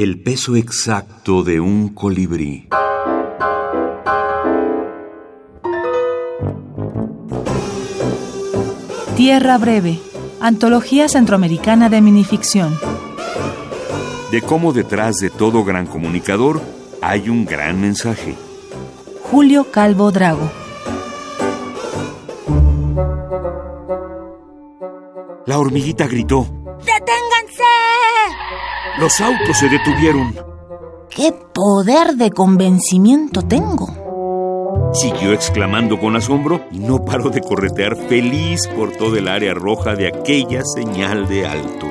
El peso exacto de un colibrí. Tierra Breve, Antología Centroamericana de Minificción. De cómo detrás de todo gran comunicador hay un gran mensaje. Julio Calvo Drago. La hormiguita gritó. ¡Deténganse! Los autos se detuvieron. ¡Qué poder de convencimiento tengo! Siguió exclamando con asombro y no paró de corretear feliz por todo el área roja de aquella señal de alto.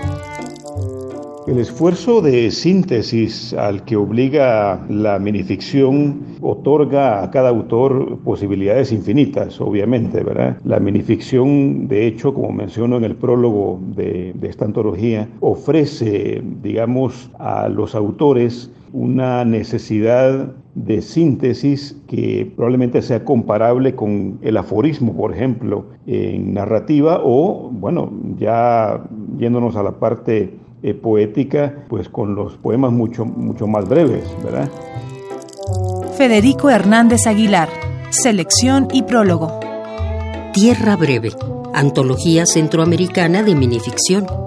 El esfuerzo de síntesis al que obliga la minificción otorga a cada autor posibilidades infinitas, obviamente, ¿verdad? La minificción, de hecho, como menciono en el prólogo de, de esta antología, ofrece, digamos, a los autores una necesidad de síntesis que probablemente sea comparable con el aforismo, por ejemplo, en narrativa o, bueno, ya yéndonos a la parte eh, poética, pues con los poemas mucho, mucho más breves, ¿verdad? Federico Hernández Aguilar, selección y prólogo. Tierra Breve, Antología Centroamericana de Minificción.